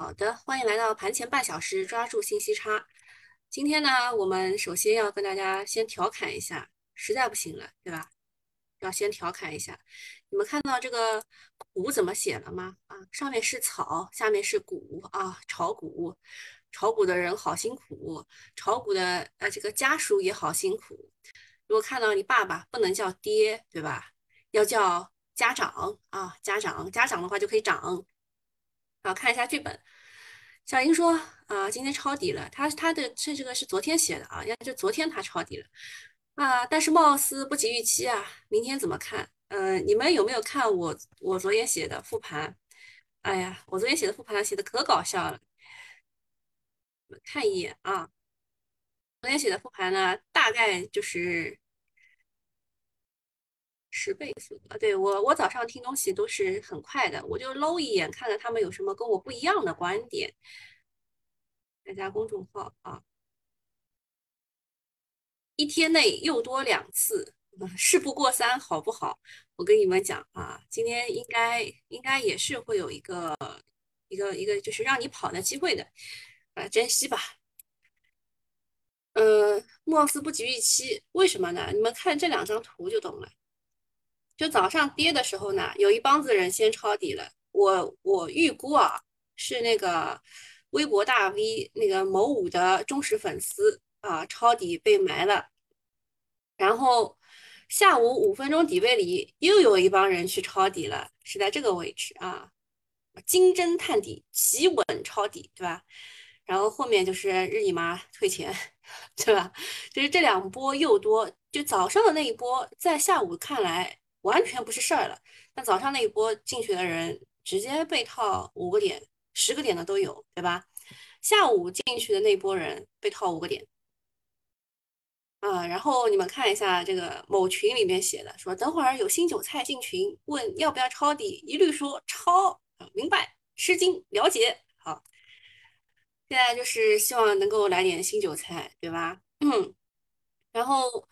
好的，欢迎来到盘前半小时，抓住信息差。今天呢，我们首先要跟大家先调侃一下，实在不行了，对吧？要先调侃一下。你们看到这个“股”怎么写了吗？啊，上面是草，下面是股啊，炒股，炒股的人好辛苦，炒股的呃这个家属也好辛苦。如果看到你爸爸，不能叫爹，对吧？要叫家长啊，家长，家长的话就可以长。好，看一下剧本。小英说啊，今天抄底了。他他的这这个是昨天写的啊，要就昨天他抄底了啊，但是貌似不及预期啊。明天怎么看？嗯，你们有没有看我我昨天写的复盘？哎呀，我昨天写的复盘写的可搞笑了。看一眼啊，昨天写的复盘呢，大概就是十倍速啊。对我，我早上听东西都是很快的，我就搂一眼，看看他们有什么跟我不一样的观点。大家公众号啊，一天内又多两次，事不过三，好不好？我跟你们讲啊，今天应该应该也是会有一个一个一个，就是让你跑的机会的。啊，珍惜吧。呃，貌似不及预期，为什么呢？你们看这两张图就懂了。就早上跌的时候呢，有一帮子人先抄底了。我我预估啊，是那个微博大 V 那个某五的忠实粉丝啊，抄底被埋了。然后下午五分钟底背离，又有一帮人去抄底了，是在这个位置啊，金针探底，企稳抄底，对吧？然后后面就是日你妈退钱，对吧？就是这两波又多，就早上的那一波，在下午看来完全不是事儿了。那早上那一波进去的人，直接被套五个点、十个点的都有，对吧？下午进去的那波人被套五个点，啊，然后你们看一下这个某群里面写的，说等会儿有新韭菜进群问要不要抄底，一律说抄，明白？吃惊，了解，好。现在就是希望能够来点新韭菜，对吧？嗯，然后，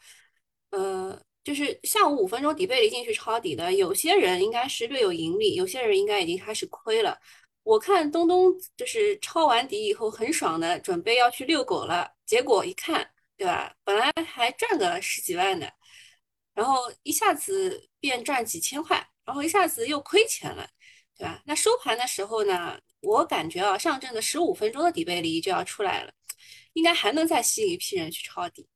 呃，就是下午五分钟底背离进去抄底的，有些人应该是略有盈利，有些人应该已经开始亏了。我看东东就是抄完底以后很爽的，准备要去遛狗了，结果一看，对吧？本来还赚个十几万的，然后一下子变赚几千块，然后一下子又亏钱了，对吧？那收盘的时候呢？我感觉啊，上证的十五分钟的底背离就要出来了，应该还能再吸引一批人去抄底，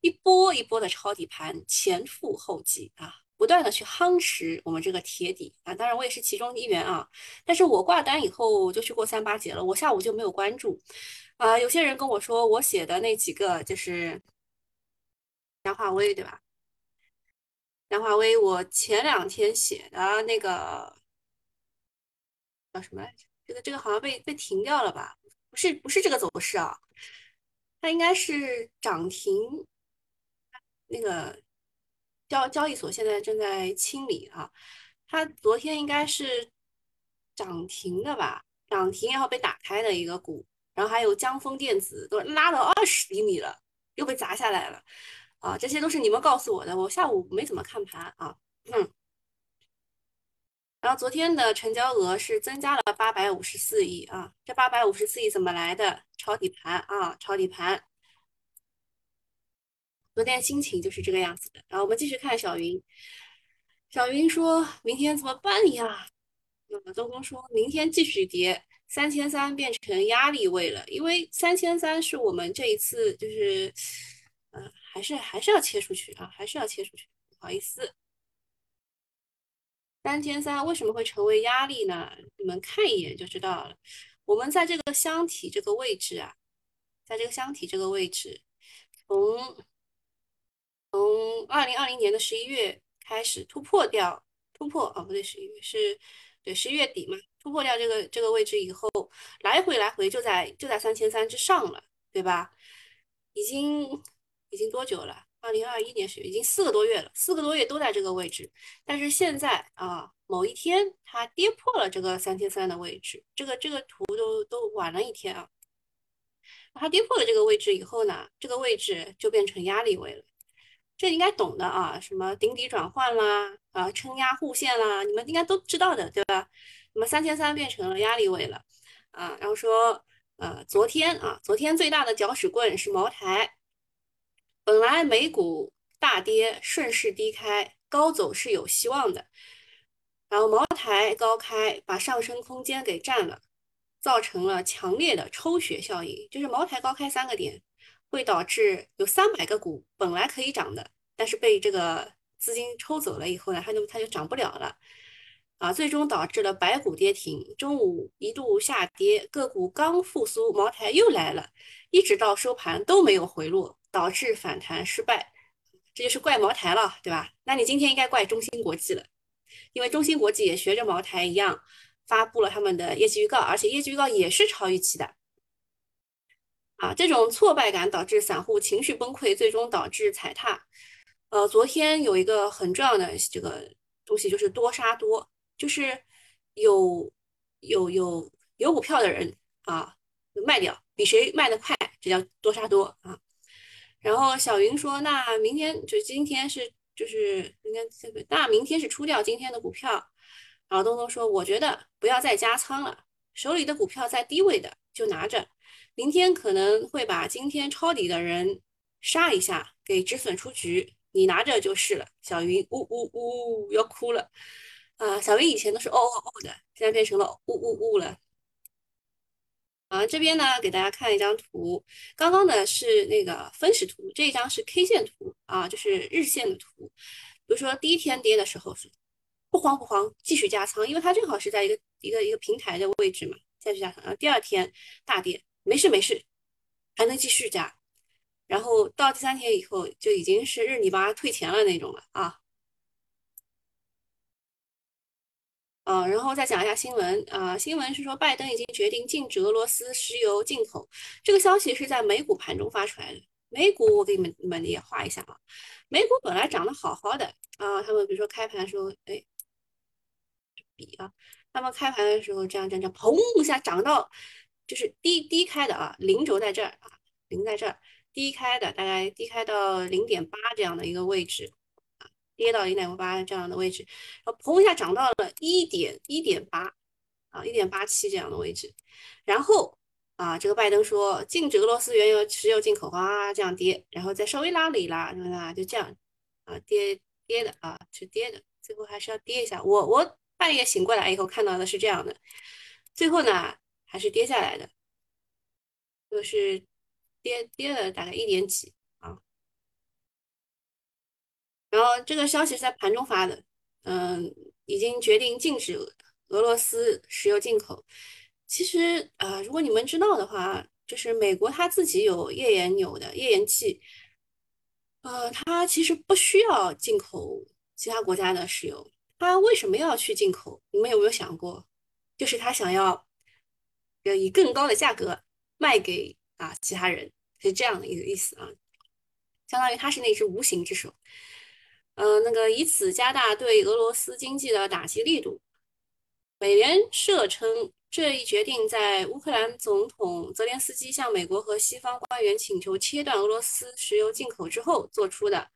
一波一波的抄底盘前赴后继啊，不断的去夯实我们这个铁底啊。当然我也是其中一员啊，但是我挂单以后就去过三八节了，我下午就没有关注啊。有些人跟我说我写的那几个就是杨化威对吧？杨化威，我前两天写的那个叫什么来着？这个这个好像被被停掉了吧？不是不是这个走势啊，它应该是涨停。那个交交易所现在正在清理啊，它昨天应该是涨停的吧？涨停然后被打开的一个股，然后还有江丰电子都拉到二十厘米了，又被砸下来了啊！这些都是你们告诉我的，我下午没怎么看盘啊。嗯。然后昨天的成交额是增加了八百五十四亿啊，这八百五十四亿怎么来的？抄底盘啊，抄底盘。昨天心情就是这个样子的。然后我们继续看小云，小云说明天怎么办呀？那么东东说明天继续跌，三千三变成压力位了，因为三千三是我们这一次就是，呃，还是还是要切出去啊，还是要切出去，不好意思。三千三为什么会成为压力呢？你们看一眼就知道了。我们在这个箱体这个位置啊，在这个箱体这个位置，从从二零二零年的十一月开始突破掉，突破啊不对，十一月是对十一月底嘛，突破掉这个这个位置以后，来回来回就在就在三千三之上了，对吧？已经已经多久了？二零二一年是已经四个多月了，四个多月都在这个位置，但是现在啊，某一天它跌破了这个三千三的位置，这个这个图都都晚了一天啊。它跌破了这个位置以后呢，这个位置就变成压力位了，这应该懂的啊，什么顶底转换啦，啊撑压护线啦，你们应该都知道的，对吧？那么三千三变成了压力位了，啊，然后说，呃，昨天啊，昨天最大的搅屎棍是茅台，本来美股大跌，顺势低开，高走是有希望的，然后茅台高开，把上升空间给占了，造成了强烈的抽血效应，就是茅台高开三个点，会导致有三百个股本来可以涨的，但是被这个资金抽走了以后呢，它就它就涨不了了。啊，最终导致了白股跌停，中午一度下跌，个股刚复苏，茅台又来了，一直到收盘都没有回落，导致反弹失败，这就是怪茅台了，对吧？那你今天应该怪中芯国际了，因为中芯国际也学着茅台一样，发布了他们的业绩预告，而且业绩预告也是超预期的。啊，这种挫败感导致散户情绪崩溃，最终导致踩踏。呃，昨天有一个很重要的这个东西就是多杀多。就是有有有有股票的人啊，卖掉比谁卖的快，这叫多杀多啊。然后小云说：“那明天就今天是就是应该这个，那明天是出掉今天的股票。”然后东东说：“我觉得不要再加仓了，手里的股票在低位的就拿着，明天可能会把今天抄底的人杀一下，给止损出局，你拿着就是了。”小云呜呜呜要哭了。啊，小云以前都是哦哦哦的，现在变成了呜呜呜了。啊，这边呢给大家看一张图，刚刚呢是那个分时图，这一张是 K 线图啊，就是日线的图。比如说第一天跌的时候是不慌不慌，继续加仓，因为它正好是在一个一个一个平台的位置嘛，再去加仓。然后第二天大跌，没事没事，还能继续加。然后到第三天以后就已经是日你妈退钱了那种了啊。啊，然后再讲一下新闻啊，新闻是说拜登已经决定禁止俄罗斯石油进口，这个消息是在美股盘中发出来的。美股我给你们你们也画一下啊，美股本来涨得好好的啊，他们比如说开盘的时候，哎，笔啊，他们开盘的时候这样这样这样，砰一下涨到就是低低开的啊，零轴在这儿啊，零在这儿，低开的大概低开到零点八这样的一个位置啊。跌到零点八这样的位置，然后砰一下涨到了一点一点八啊，一点八七这样的位置，然后啊，这个拜登说禁止俄罗斯原油石油进口啊，这样跌，然后再稍微拉了一拉，是吧？就这样啊，跌跌的啊，是跌的，最后还是要跌一下。我我半夜醒过来以后看到的是这样的，最后呢还是跌下来的，就是跌跌了大概一点几啊。然后这个消息是在盘中发的，嗯，已经决定禁止俄罗斯石油进口。其实啊，如果你们知道的话，就是美国它自己有页岩油的页岩气，呃，它其实不需要进口其他国家的石油，它为什么要去进口？你们有没有想过？就是它想要呃以更高的价格卖给啊其他人，是这样的一个意思啊，相当于它是那只无形之手。呃，那个以此加大对俄罗斯经济的打击力度。美联社称，这一决定在乌克兰总统泽连斯基向美国和西方官员请求切断俄罗斯石油进口之后做出的。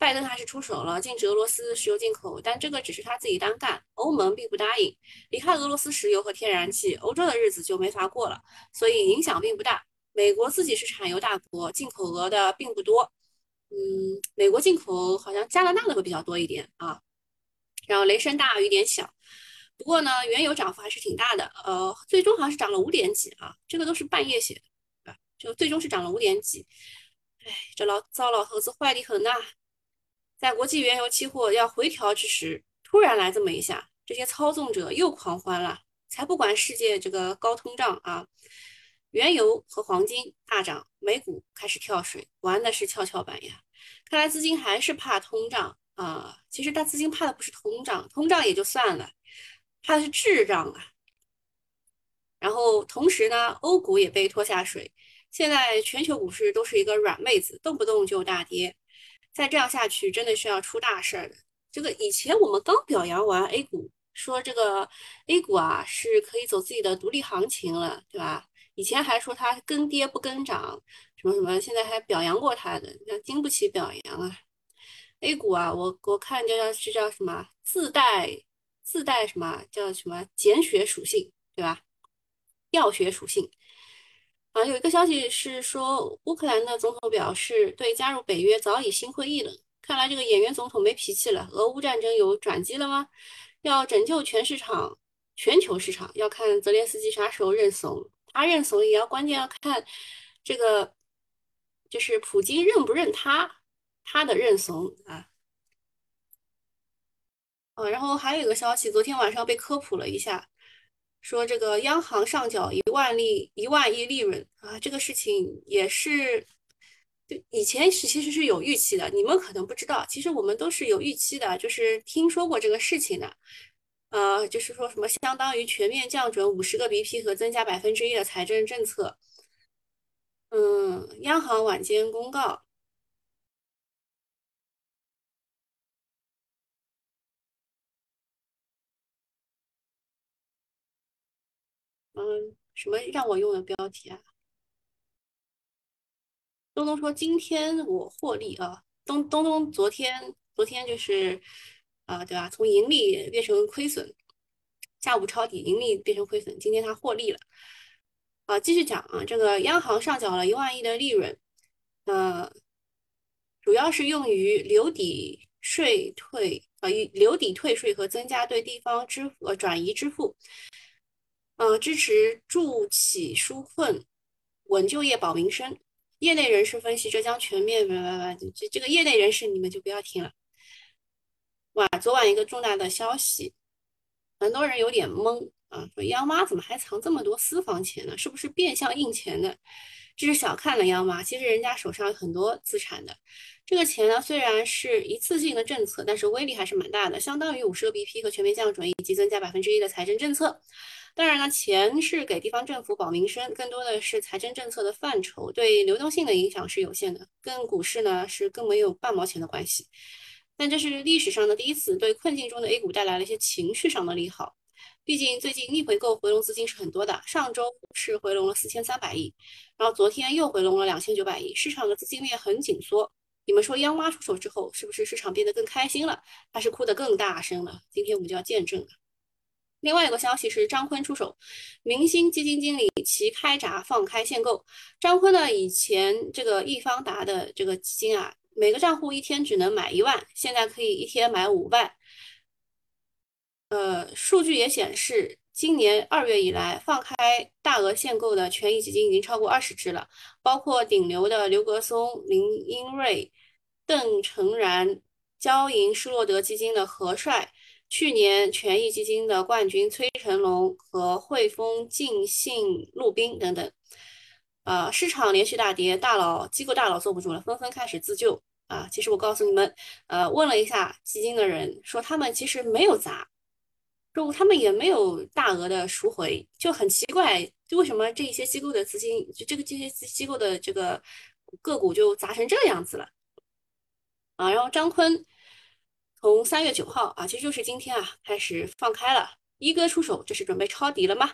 拜登还是出手了，禁止俄罗斯石油进口，但这个只是他自己单干，欧盟并不答应。离开俄罗斯石油和天然气，欧洲的日子就没法过了，所以影响并不大。美国自己是产油大国，进口额的并不多。嗯，美国进口好像加拿大的会比较多一点啊，然后雷声大雨点小，不过呢，原油涨幅还是挺大的，呃，最终好像是涨了五点几啊，这个都是半夜写的，就最终是涨了五点几，哎，这老糟老头子坏的很呐，在国际原油期货要回调之时，突然来这么一下，这些操纵者又狂欢了，才不管世界这个高通胀啊。原油和黄金大涨，美股开始跳水，玩的是跷跷板呀！看来资金还是怕通胀啊。其实大资金怕的不是通胀，通胀也就算了，怕的是滞胀啊。然后同时呢，欧股也被拖下水，现在全球股市都是一个软妹子，动不动就大跌。再这样下去，真的是要出大事儿的。这个以前我们刚表扬完 A 股，说这个 A 股啊是可以走自己的独立行情了，对吧？以前还说它跟跌不跟涨，什么什么，现在还表扬过它的，那经不起表扬啊。A 股啊，我我看这叫这叫什么自带自带什么叫什么减血属性，对吧？药学属性。啊，有一个消息是说，乌克兰的总统表示对加入北约早已心灰意冷。看来这个演员总统没脾气了。俄乌战争有转机了吗？要拯救全市场、全球市场，要看泽连斯基啥时候认怂。他认怂也要关键要看这个，就是普京认不认他，他的认怂啊。啊，然后还有一个消息，昨天晚上被科普了一下。说这个央行上缴一万利一万亿利润啊，这个事情也是，就以前是其实是有预期的，你们可能不知道，其实我们都是有预期的，就是听说过这个事情的，呃，就是说什么相当于全面降准五十个 BP 和增加百分之一的财政政策，嗯，央行晚间公告。嗯，什么让我用的标题啊？东东说今天我获利啊，东东东昨天昨天就是啊，对吧？从盈利变成亏损，下午抄底，盈利变成亏损，今天他获利了。啊，继续讲啊，这个央行上缴了一万亿的利润，呃，主要是用于留抵税退，呃，留抵退税和增加对地方支付呃转移支付。呃，支持助企纾困、稳就业、保民生。业内人士分析，这将全面……不不不，这这个业内人士你们就不要听了。哇，昨晚一个重大的消息，很多人有点懵啊，说央妈怎么还藏这么多私房钱呢？是不是变相印钱的？这是小看了央妈，其实人家手上有很多资产的。这个钱呢，虽然是一次性的政策，但是威力还是蛮大的，相当于五十个 BP 和全面降准以及增加百分之一的财政政策。当然呢，钱是给地方政府保民生，更多的是财政政策的范畴，对流动性的影响是有限的，跟股市呢是更没有半毛钱的关系。但这是历史上的第一次，对困境中的 A 股带来了一些情绪上的利好。毕竟最近逆回购回笼资金是很多的，上周是回笼了四千三百亿，然后昨天又回笼了两千九百亿，市场的资金链很紧缩。你们说央妈出手之后，是不是市场变得更开心了，还是哭得更大声了？今天我们就要见证了。另外一个消息是张坤出手，明星基金经理齐开闸放开限购。张坤呢，以前这个易方达的这个基金啊，每个账户一天只能买一万，现在可以一天买五万。呃，数据也显示，今年二月以来放开大额限购的权益基金已经超过二十只了，包括顶流的刘格松、林英瑞、邓成然、交银施洛德基金的何帅。去年权益基金的冠军崔成龙和汇丰晋信陆斌等等，啊，市场连续大跌，大佬机构大佬坐不住了，纷纷开始自救啊。其实我告诉你们，呃，问了一下基金的人，说他们其实没有砸，就他们也没有大额的赎回，就很奇怪，就为什么这些机构的资金，就这个这些机构的这个个股就砸成这个样子了啊？然后张坤。从三月九号啊，其实就是今天啊，开始放开了。一哥出手，这是准备抄底了吗？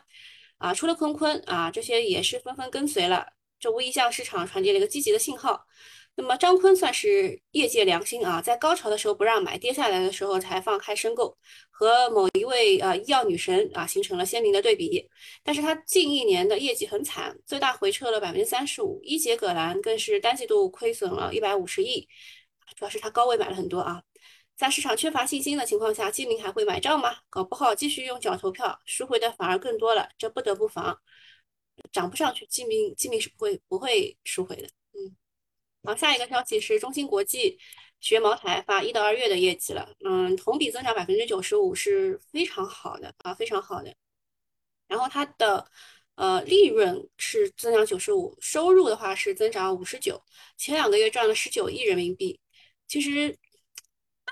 啊，除了坤坤啊，这些也是纷纷跟随了。这无疑向市场传递了一个积极的信号。那么张坤算是业界良心啊，在高潮的时候不让买，跌下来的时候才放开申购，和某一位呃医药女神啊形成了鲜明的对比。但是他近一年的业绩很惨，最大回撤了百分之三十五。一节葛兰更是单季度亏损了一百五十亿，主要是他高位买了很多啊。在市场缺乏信心的情况下，基民还会买账吗？搞不好继续用脚投票，赎回的反而更多了，这不得不防。涨不上去，基民基民是不会不会赎回的。嗯，好，下一个消息是中芯国际学茅台发一到二月的业绩了，嗯，同比增长百分之九十五是非常好的啊，非常好的。然后它的呃利润是增长九十五，收入的话是增长五十九，前两个月赚了十九亿人民币，其实。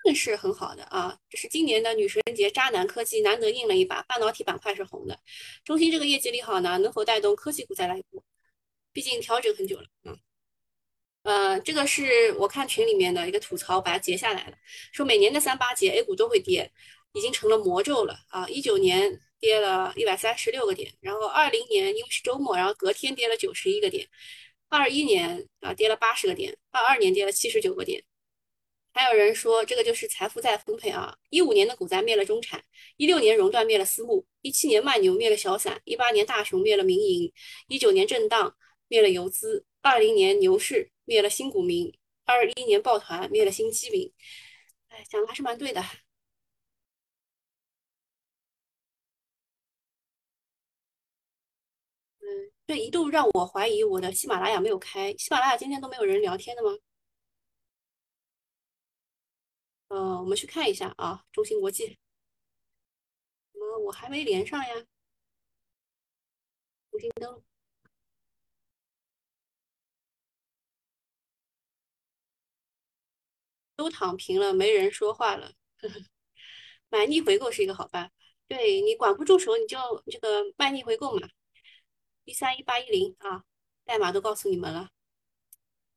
更是很好的啊！这是今年的女神节，渣男科技难得硬了一把，半导体板块是红的。中芯这个业绩利好呢，能否带动科技股再来一波？毕竟调整很久了，嗯，呃，这个是我看群里面的一个吐槽，把它截下来了，说每年的三八节 A 股都会跌，已经成了魔咒了啊！一九年跌了一百三十六个点，然后二零年因为是周末，然后隔天跌了九十一个点，二一年啊跌了八十个点，二二年跌了七十九个点。还有人说这个就是财富再分配啊！一五年的股灾灭了中产，一六年熔断灭了私募，一七年慢牛灭了小散，一八年大熊灭了民营，一九年震荡灭了游资，二零年牛市灭了新股民，二一年抱团灭了新基民。哎，讲的还是蛮对的。嗯，这一度让我怀疑我的喜马拉雅没有开。喜马拉雅今天都没有人聊天的吗？呃，我们去看一下啊，中芯国际，怎么我还没连上呀？重新登录，都躺平了，没人说话了。买逆回购是一个好办法，对你管不住手，你就这个卖逆回购嘛，一三一八一零啊，代码都告诉你们了。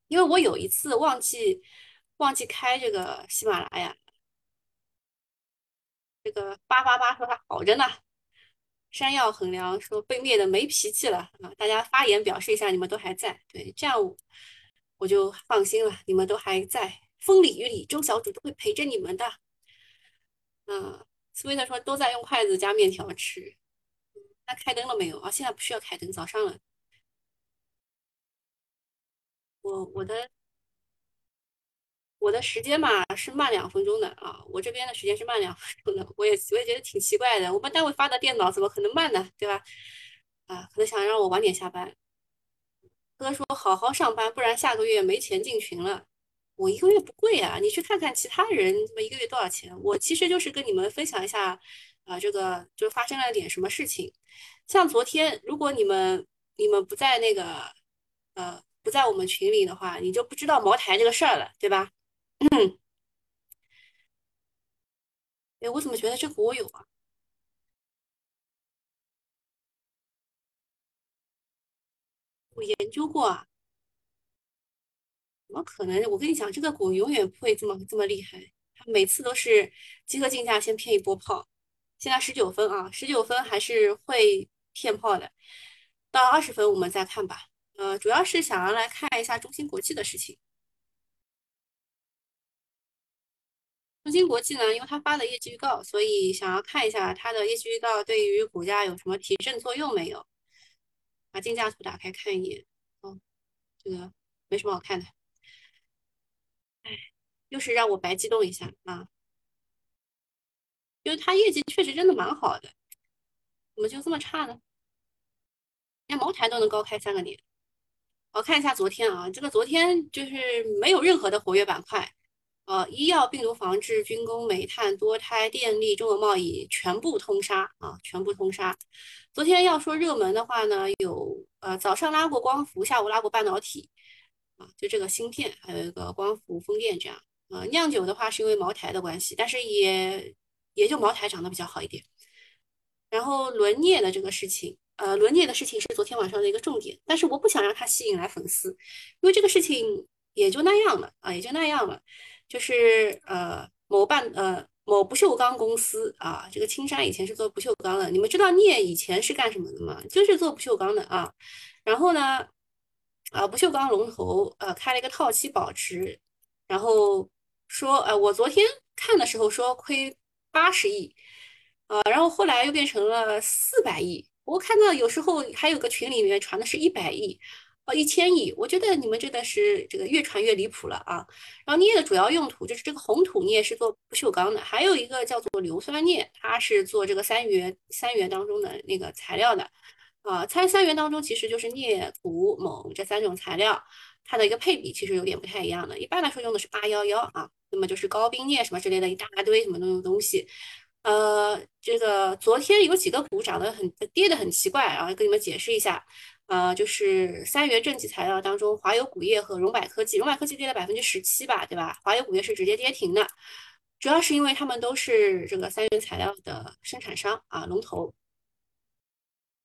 因为我有一次忘记忘记开这个喜马拉雅。这个八八八说他好着呢，山药衡量说被灭的没脾气了啊！大家发言表示一下，你们都还在，对，这样我就放心了，你们都还在，风里雨里，周小主都会陪着你们的。嗯，斯威特说都在用筷子夹面条吃，那开灯了没有啊？现在不需要开灯，早上了。我我的。我的时间嘛是慢两分钟的啊，我这边的时间是慢两分钟的，我也我也觉得挺奇怪的，我们单位发的电脑怎么可能慢呢？对吧？啊，可能想让我晚点下班。哥说好好上班，不然下个月没钱进群了。我一个月不贵啊，你去看看其他人，他妈一个月多少钱？我其实就是跟你们分享一下啊，这个就发生了点什么事情。像昨天，如果你们你们不在那个呃不在我们群里的话，你就不知道茅台这个事儿了，对吧？嗯，哎，我怎么觉得这个我有啊？我研究过啊，怎么可能？我跟你讲，这个股永远不会这么这么厉害，它每次都是集合竞价先骗一波炮。现在十九分啊，十九分还是会骗炮的，到二十分我们再看吧。呃，主要是想要来看一下中芯国际的事情。中芯国际呢，因为它发了业绩预告，所以想要看一下它的业绩预告对于股价有什么提振作用没有？把竞价图打开看一眼。哦，这个没什么好看的。哎，又是让我白激动一下啊！因为它业绩确实真的蛮好的，怎么就这么差呢？连茅台都能高开三个点。我看一下昨天啊，这个昨天就是没有任何的活跃板块。呃，医药、病毒防治、军工、煤炭、多胎、电力、中国贸易全部通杀啊，全部通杀。昨天要说热门的话呢，有呃早上拉过光伏，下午拉过半导体啊，就这个芯片，还有一个光伏、风电这样。呃，酿酒的话是因为茅台的关系，但是也也就茅台涨得比较好一点。然后轮镍的这个事情，呃，轮镍的事情是昨天晚上的一个重点，但是我不想让它吸引来粉丝，因为这个事情也就那样了啊，也就那样了。就是呃某半呃某不锈钢公司啊，这个青山以前是做不锈钢的，你们知道镍以前是干什么的吗？就是做不锈钢的啊。然后呢，啊不锈钢龙头呃开了一个套期保值，然后说呃我昨天看的时候说亏八十亿，啊然后后来又变成了四百亿，我看到有时候还有个群里面传的是一百亿。哦，一千亿，我觉得你们真的是这个越传越离谱了啊！然后镍的主要用途就是这个红土镍是做不锈钢的，还有一个叫做硫酸镍，它是做这个三元三元当中的那个材料的啊。参三元当中其实就是镍、钴、锰这三种材料，它的一个配比其实有点不太一样的。一般来说用的是八幺幺啊，那么就是高冰镍什么之类的一大堆什么东东西。呃，这个昨天有几个股涨得很跌得很奇怪啊，跟你们解释一下。呃，就是三元正极材料当中，华友钴业和荣百科技，荣百科技跌了百分之十七吧，对吧？华友钴业是直接跌停的，主要是因为他们都是这个三元材料的生产商啊，龙头。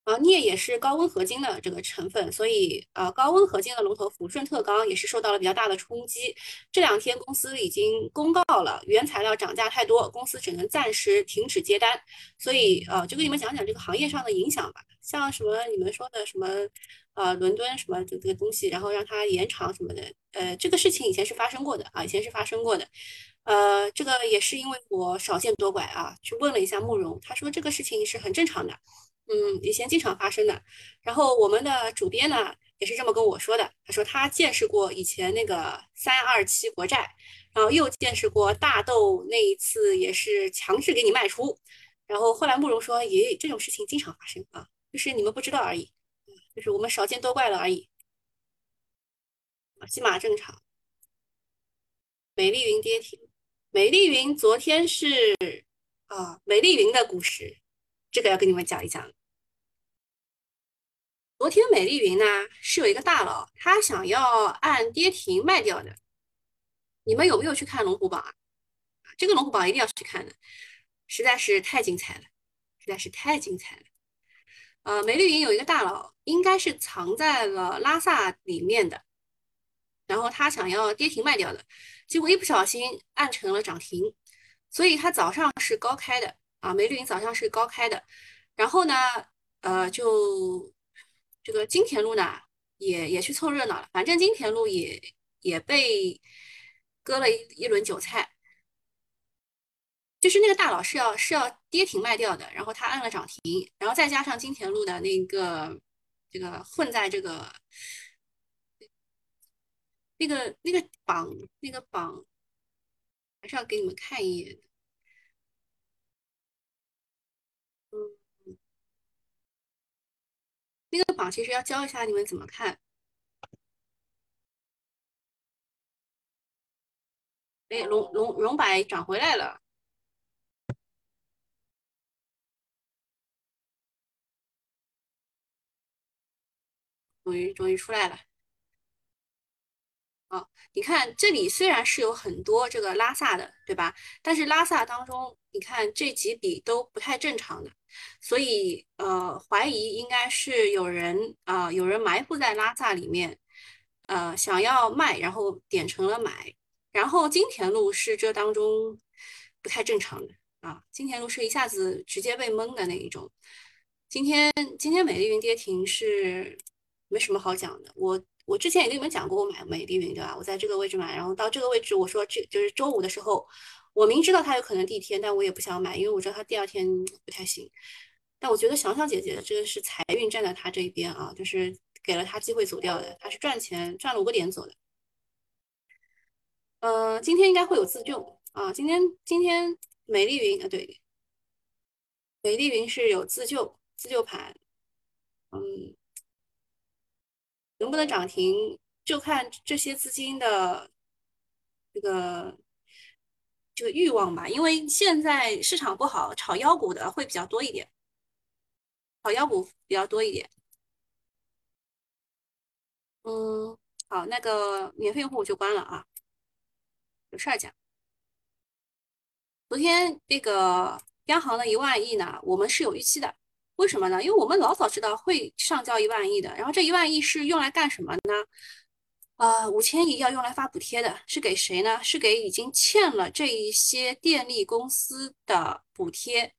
啊，镍也是高温合金的这个成分，所以呃，高温合金的龙头抚顺特钢也是受到了比较大的冲击。这两天公司已经公告了，原材料涨价太多，公司只能暂时停止接单。所以呃，就跟你们讲讲这个行业上的影响吧。像什么你们说的什么呃伦敦什么这个东西，然后让它延长什么的，呃，这个事情以前是发生过的啊，以前是发生过的。呃，这个也是因为我少见多怪啊，去问了一下慕容，他说这个事情是很正常的。嗯，以前经常发生的。然后我们的主编呢也是这么跟我说的，他说他见识过以前那个三二七国债，然后又见识过大豆那一次也是强制给你卖出。然后后来慕容说，也这种事情经常发生啊，就是你们不知道而已，就是我们少见多怪了而已。起码正常。美丽云跌停，美丽云昨天是啊，美丽云的故事，这个要跟你们讲一讲。昨天美丽云呢是有一个大佬，他想要按跌停卖掉的。你们有没有去看龙虎榜啊？这个龙虎榜一定要去看的，实在是太精彩了，实在是太精彩了。呃，美丽云有一个大佬，应该是藏在了拉萨里面的，然后他想要跌停卖掉的，结果一不小心按成了涨停，所以他早上是高开的啊，美丽云早上是高开的，然后呢，呃，就。这个金田路呢，也也去凑热闹了。反正金田路也也被割了一一轮韭菜，就是那个大佬是要是要跌停卖掉的，然后他按了涨停，然后再加上金田路的那个这个混在这个那个那个榜那个榜，还是要给你们看一眼的，那个榜其实要教一下你们怎么看。哎，龙龙龙白涨回来了，终于终于出来了。啊，你看这里虽然是有很多这个拉萨的，对吧？但是拉萨当中，你看这几笔都不太正常的，所以呃，怀疑应该是有人啊，有人埋伏在拉萨里面，呃，想要卖，然后点成了买。然后金田路是这当中不太正常的啊，金田路是一下子直接被蒙的那一种。今天今天美丽云跌停是没什么好讲的，我。我之前也跟你们讲过，我买美丽云对吧？我在这个位置买，然后到这个位置，我说这就是周五的时候，我明知道它有可能第一天，但我也不想买，因为我知道它第二天不太行。但我觉得想想姐姐这个是财运站在他这一边啊，就是给了他机会走掉的，他是赚钱赚了五个点走的。呃，今天应该会有自救啊，今天今天美丽云啊，对，美丽云是有自救自救盘，嗯。能不能涨停，就看这些资金的这个这个欲望吧。因为现在市场不好，炒妖股的会比较多一点，炒妖股比较多一点。嗯，好，那个免费用户我就关了啊，有事儿讲。昨天这个央行的一万亿呢，我们是有预期的。为什么呢？因为我们老早知道会上交一万亿的，然后这一万亿是用来干什么呢？啊，五千亿要用来发补贴的，是给谁呢？是给已经欠了这一些电力公司的补贴，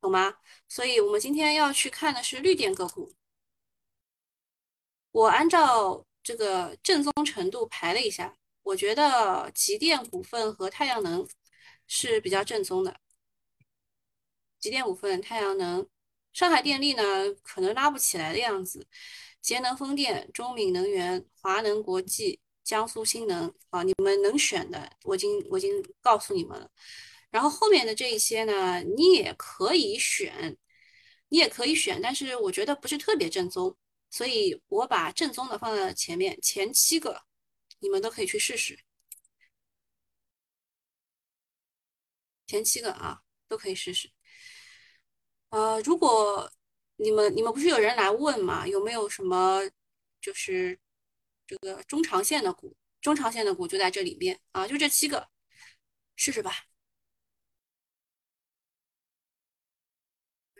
懂吗？所以我们今天要去看的是绿电个股。我按照这个正宗程度排了一下，我觉得极电股份和太阳能是比较正宗的。极电股份、太阳能。上海电力呢，可能拉不起来的样子。节能风电、中闽能源、华能国际、江苏新能，啊，你们能选的，我已经我已经告诉你们了。然后后面的这一些呢，你也可以选，你也可以选，但是我觉得不是特别正宗，所以我把正宗的放在前面，前七个你们都可以去试试，前七个啊都可以试试。呃，如果你们你们不是有人来问嘛，有没有什么就是这个中长线的股，中长线的股就在这里面啊，就这七个，试试吧。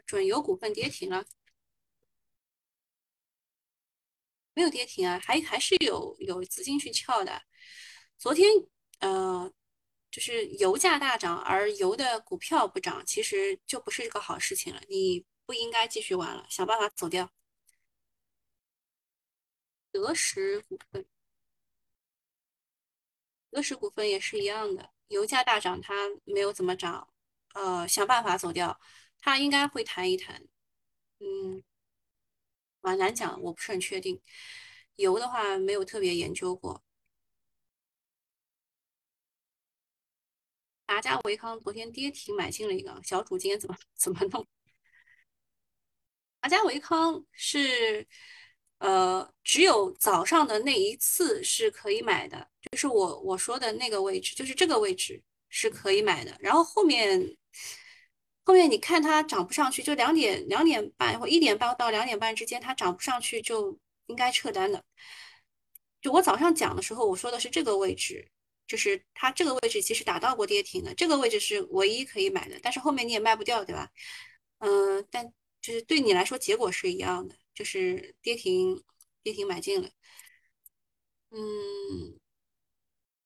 准油股份跌停了。没有跌停啊，还还是有有资金去撬的。昨天呃，就是油价大涨，而油的股票不涨，其实就不是一个好事情了。你不应该继续玩了，想办法走掉。德时股份，德时股份也是一样的，油价大涨，它没有怎么涨，呃，想办法走掉，它应该会弹一弹，嗯，蛮难讲，我不是很确定。油的话没有特别研究过。达家维康昨天跌停买进了一个小主，今天怎么 怎么弄？达佳维康是。呃，只有早上的那一次是可以买的，就是我我说的那个位置，就是这个位置是可以买的。然后后面后面你看它涨不上去，就两点两点半或一点半到两点半之间，它涨不上去就应该撤单的。就我早上讲的时候，我说的是这个位置，就是它这个位置其实达到过跌停的，这个位置是唯一可以买的。但是后面你也卖不掉，对吧？嗯，但就是对你来说结果是一样的。就是跌停，跌停买进了。嗯，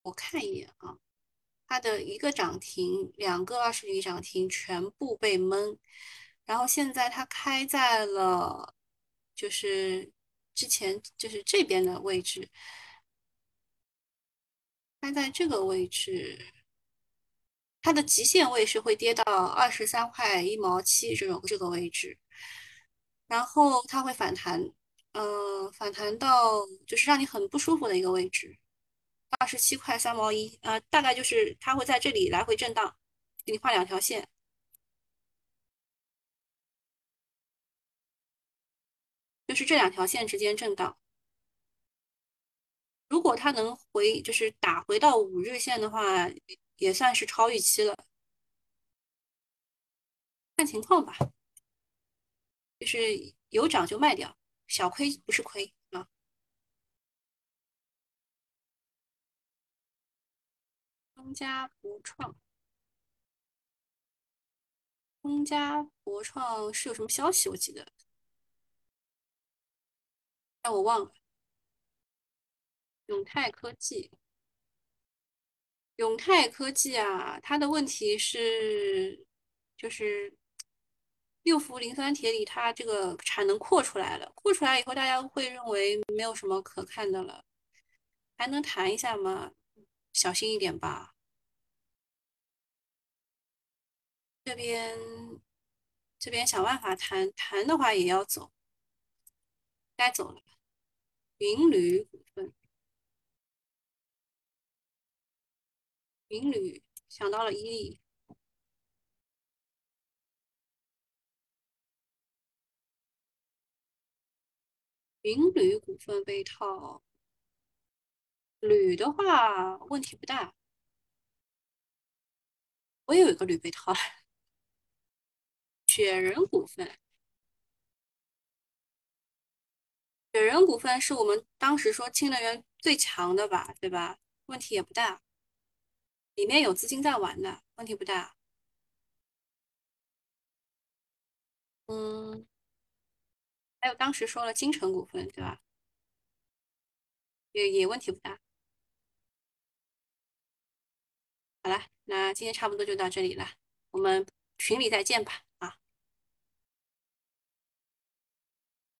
我看一眼啊，它的一个涨停，两个二十厘涨停全部被闷，然后现在它开在了，就是之前就是这边的位置，开在这个位置，它的极限位是会跌到二十三块一毛七这种这个位置。然后它会反弹，嗯，反弹到就是让你很不舒服的一个位置，二十七块三毛一，呃，大概就是它会在这里来回震荡，给你画两条线，就是这两条线之间震荡。如果它能回，就是打回到五日线的话，也算是超预期了，看情况吧。是有涨就卖掉，小亏不是亏啊。中嘉博创，中嘉博创是有什么消息？我记得，但我忘了。永泰科技，永泰科技啊，它的问题是，就是。六氟磷酸铁锂，它这个产能扩出来了，扩出来以后，大家会认为没有什么可看的了，还能谈一下吗？小心一点吧。这边这边想办法谈，谈的话也要走，该走了。云铝股份，云铝想到了伊利。云铝股份被套，铝的话问题不大。我有一个铝被套。雪人股份，雪人股份是我们当时说新能源最强的吧，对吧？问题也不大，里面有资金在玩的，问题不大。嗯。还有当时说了金城股份，对吧？也也问题不大。好了，那今天差不多就到这里了，我们群里再见吧。